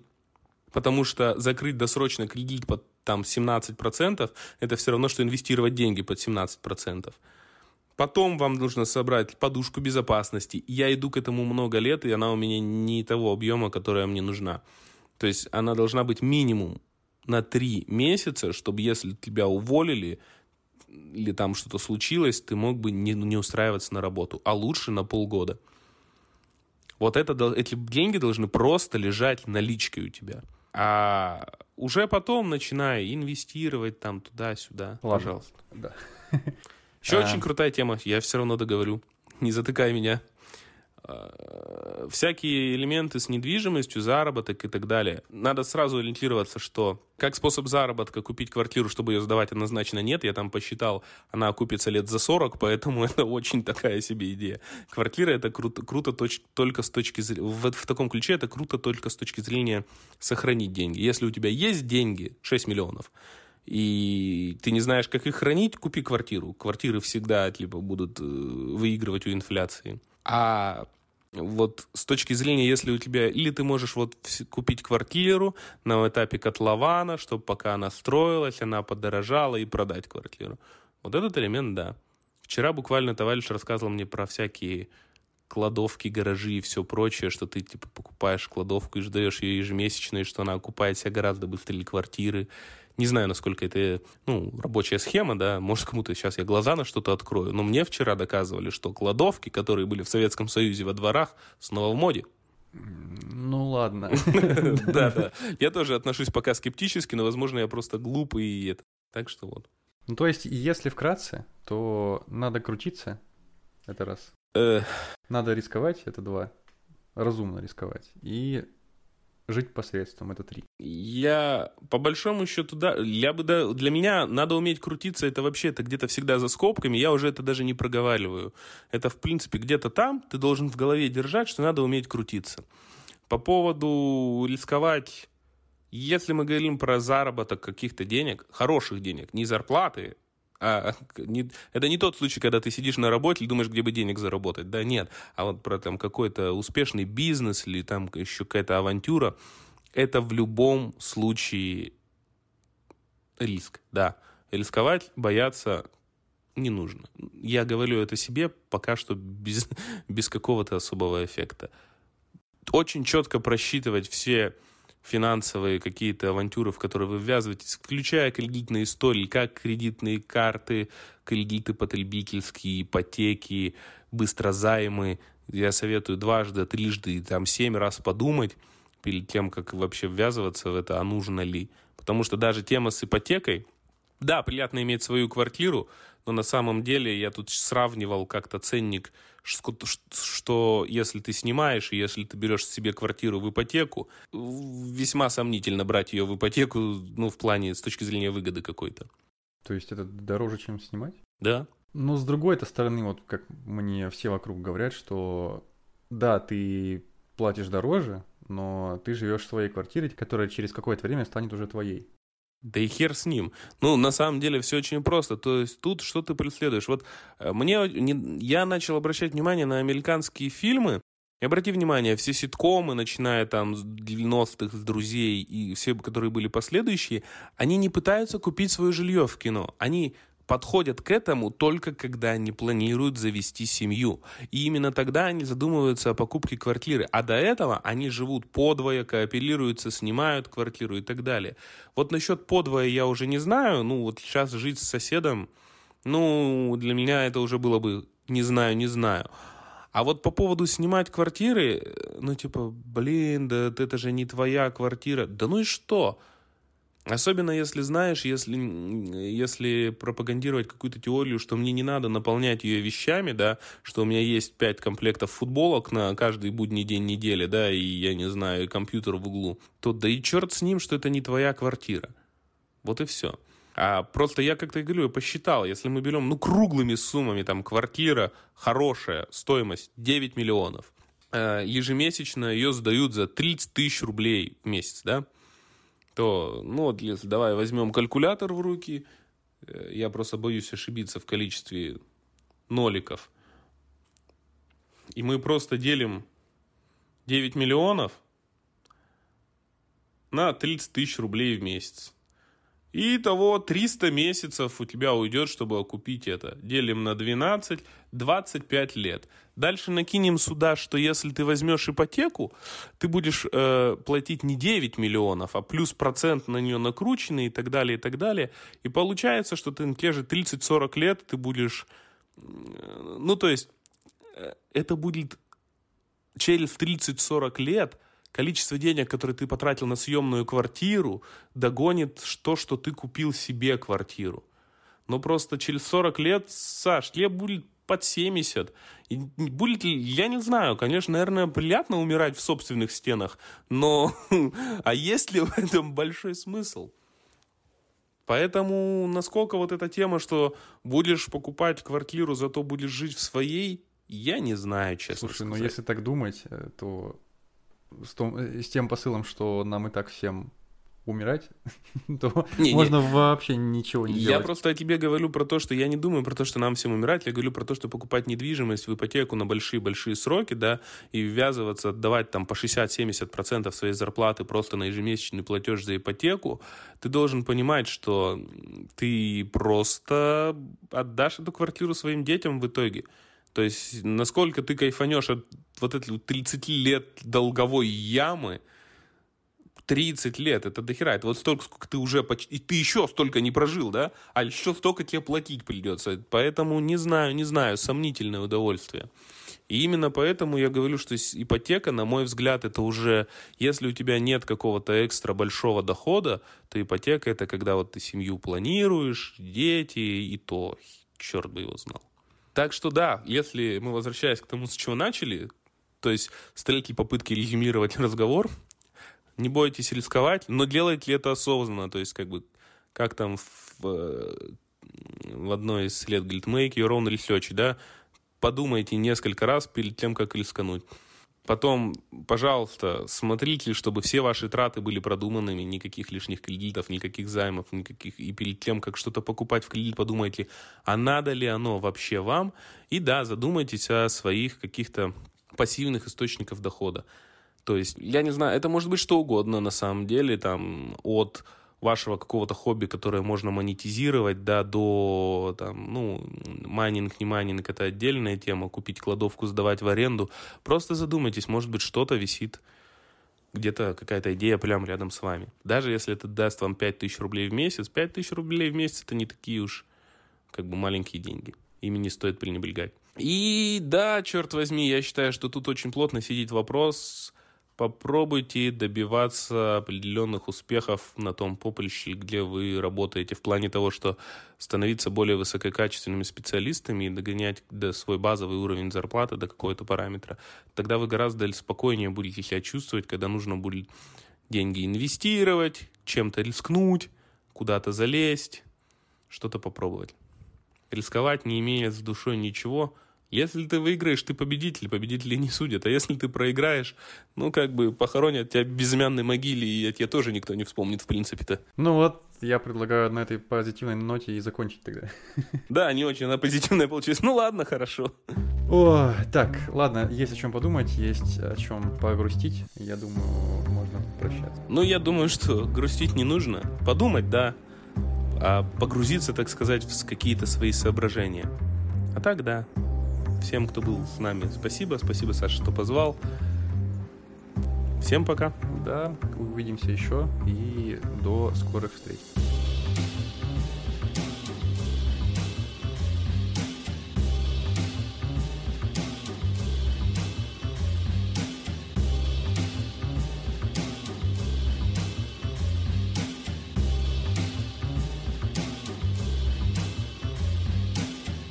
потому что закрыть досрочно кредит под там 17% это все равно, что инвестировать деньги под 17%. Потом вам нужно собрать подушку безопасности. Я иду к этому много лет, и она у меня не того объема, которая мне нужна. То есть она должна быть минимум на 3 месяца, чтобы если тебя уволили, или там что-то случилось, ты мог бы не, не устраиваться на работу, а лучше на полгода. Вот это, эти деньги должны просто лежать наличкой у тебя. А уже потом начиная инвестировать там туда-сюда. Пожалуйста. Да. Еще а... очень крутая тема, я все равно договорю. Не затыкай меня. Э, всякие элементы с недвижимостью, заработок и так далее. Надо сразу ориентироваться, что как способ заработка купить квартиру, чтобы ее сдавать, однозначно нет. Я там посчитал, она окупится лет за 40, поэтому это очень такая себе идея. Квартира это круто, круто точ, только с точки зрения... В, в таком ключе это круто только с точки зрения сохранить деньги. Если у тебя есть деньги, 6 миллионов, и ты не знаешь, как их хранить, купи квартиру. Квартиры всегда типа, будут э, выигрывать у инфляции. А вот с точки зрения, если у тебя... Или ты можешь вот купить квартиру на этапе котлована, чтобы пока она строилась, она подорожала, и продать квартиру. Вот этот элемент, да. Вчера буквально товарищ рассказывал мне про всякие кладовки, гаражи и все прочее, что ты типа покупаешь кладовку и ждаешь ее ежемесячно, и что она окупает себя гораздо быстрее квартиры, не знаю, насколько это ну, рабочая схема, да, может, кому-то сейчас я глаза на что-то открою, но мне вчера доказывали, что кладовки, которые были в Советском Союзе во дворах, снова в моде. Ну ладно. Да, да. Я тоже отношусь пока скептически, но, возможно, я просто глупый и это. Так что вот. Ну, то есть, если вкратце, то надо крутиться, это раз. Надо рисковать, это два. Разумно рисковать. И жить посредством, это три. Я, по большому счету, да, я бы, да, для меня надо уметь крутиться, это вообще, это где-то всегда за скобками, я уже это даже не проговариваю. Это, в принципе, где-то там, ты должен в голове держать, что надо уметь крутиться. По поводу рисковать, если мы говорим про заработок каких-то денег, хороших денег, не зарплаты, а, не, это не тот случай, когда ты сидишь на работе и думаешь, где бы денег заработать. Да нет. А вот про там какой-то успешный бизнес или там еще какая-то авантюра, это в любом случае риск, да. Рисковать, бояться не нужно. Я говорю это себе пока что без, без какого-то особого эффекта. Очень четко просчитывать все финансовые какие-то авантюры, в которые вы ввязываетесь, включая кредитные истории, как кредитные карты, кредиты потребительские, ипотеки, быстрозаймы. Я советую дважды, трижды, там семь раз подумать перед тем, как вообще ввязываться в это, а нужно ли. Потому что даже тема с ипотекой, Да, приятно иметь свою квартиру, но на самом деле я тут сравнивал как-то ценник, что, если ты снимаешь, и если ты берешь себе квартиру в ипотеку, весьма сомнительно брать ее в ипотеку, ну, в плане с точки зрения выгоды какой-то. То есть это дороже, чем снимать? Да. Но с другой -то стороны, вот как мне все вокруг говорят, что да, ты платишь дороже, но ты живешь в своей квартире, которая через какое-то время станет уже твоей. Да и хер с ним. Ну, на самом деле, все очень просто. То есть тут что ты преследуешь? Вот э, мне, не, я начал обращать внимание на американские фильмы. И обрати внимание, все ситкомы, начиная там с 90-х, с «Друзей» и все, которые были последующие, они не пытаются купить свое жилье в кино. Они подходят к этому только когда они планируют завести семью. И именно тогда они задумываются о покупке квартиры. А до этого они живут подвое, кооперируются, снимают квартиру и так далее. Вот насчет подвое я уже не знаю. Ну, вот сейчас жить с соседом, ну, для меня это уже было бы не знаю, не знаю. А вот по поводу снимать квартиры, ну, типа, блин, да это же не твоя квартира. Да ну и что? Особенно если знаешь, если, если пропагандировать какую-то теорию, что мне не надо наполнять ее вещами, да, что у меня есть пять комплектов футболок на каждый будний день недели, да, и, я не знаю, компьютер в углу, то да и черт с ним, что это не твоя квартира. Вот и все. А просто я как-то и говорю, я посчитал, если мы берем, ну, круглыми суммами, там, квартира хорошая, стоимость 9 миллионов, э, ежемесячно ее сдают за 30 тысяч рублей в месяц, да, то, ну если давай возьмем калькулятор в руки, э, я просто боюсь ошибиться в количестве ноликов, и мы просто делим 9 миллионов на 30 тысяч рублей в месяц. И того 300 месяцев у тебя уйдет, чтобы окупить это. Делим на 12, 25 лет. Дальше накинем сюда, что если ты возьмешь ипотеку, ты будешь э, платить не 9 миллионов, а плюс процент на нее накрученный и так далее, и так далее. И получается, что ты на те же 30-40 лет ты будешь... Э, ну, то есть, э, это будет через 30-40 лет количество денег, которые ты потратил на съемную квартиру, догонит то, что ты купил себе квартиру. Но просто через 40 лет, Саш, тебе будет под 70. И будет ли, я не знаю, конечно, наверное, приятно умирать в собственных стенах, но а есть ли в этом большой смысл? Поэтому насколько вот эта тема, что будешь покупать квартиру, зато будешь жить в своей, я не знаю, честно Слушай, сказать. ну если так думать, э, то с, том, э, с тем посылом, что нам и так всем умирать, то не, можно не. вообще ничего не я делать. Я просто тебе говорю про то, что я не думаю про то, что нам всем умирать, я говорю про то, что покупать недвижимость в ипотеку на большие-большие сроки, да, и ввязываться, отдавать там по 60-70% своей зарплаты просто на ежемесячный платеж за ипотеку, ты должен понимать, что ты просто отдашь эту квартиру своим детям в итоге. То есть, насколько ты кайфанешь от вот этой 30 лет долговой ямы, 30 лет, это дохера. Это вот столько, сколько ты уже почти... И ты еще столько не прожил, да? А еще столько тебе платить придется. Поэтому не знаю, не знаю, сомнительное удовольствие. И именно поэтому я говорю, что ипотека, на мой взгляд, это уже, если у тебя нет какого-то экстра большого дохода, то ипотека это когда вот ты семью планируешь, дети, и то, черт бы его знал. Так что да, если мы возвращаясь к тому, с чего начали, то есть с третьей попытки резюмировать разговор, не бойтесь рисковать, но делайте ли это осознанно, то есть как бы, как там в, в одной из лет говорит, make your own research, да, подумайте несколько раз перед тем, как рискануть. Потом, пожалуйста, смотрите, чтобы все ваши траты были продуманными, никаких лишних кредитов, никаких займов, никаких. И перед тем, как что-то покупать в кредит, подумайте, а надо ли оно вообще вам? И да, задумайтесь о своих каких-то пассивных источниках дохода. То есть, я не знаю, это может быть что угодно на самом деле, там, от вашего какого-то хобби, которое можно монетизировать, да, до, там, ну, майнинг, не майнинг, это отдельная тема, купить кладовку, сдавать в аренду. Просто задумайтесь, может быть, что-то висит где-то какая-то идея прямо рядом с вами. Даже если это даст вам 5000 рублей в месяц, 5000 рублей в месяц это не такие уж как бы маленькие деньги. Ими не стоит пренебрегать. И да, черт возьми, я считаю, что тут очень плотно сидит вопрос попробуйте добиваться определенных успехов на том поприще, где вы работаете, в плане того, что становиться более высококачественными специалистами и догонять до свой базовый уровень зарплаты до какого-то параметра. Тогда вы гораздо спокойнее будете себя чувствовать, когда нужно будет деньги инвестировать, чем-то рискнуть, куда-то залезть, что-то попробовать. Рисковать, не имея с душой ничего – если ты выиграешь, ты победитель, победители не судят. А если ты проиграешь, ну, как бы похоронят тебя в безымянной могиле, и тебя тоже никто не вспомнит, в принципе-то. Ну вот, я предлагаю на этой позитивной ноте и закончить тогда. Да, не очень она позитивная получилась. Ну ладно, хорошо. О, так, ладно, есть о чем подумать, есть о чем погрустить. Я думаю, можно прощаться. Ну, я думаю, что грустить не нужно. Подумать, да. А погрузиться, так сказать, в какие-то свои соображения. А так, да всем, кто был с нами. Спасибо, спасибо, Саша, что позвал. Всем пока. Да, увидимся еще и до скорых встреч.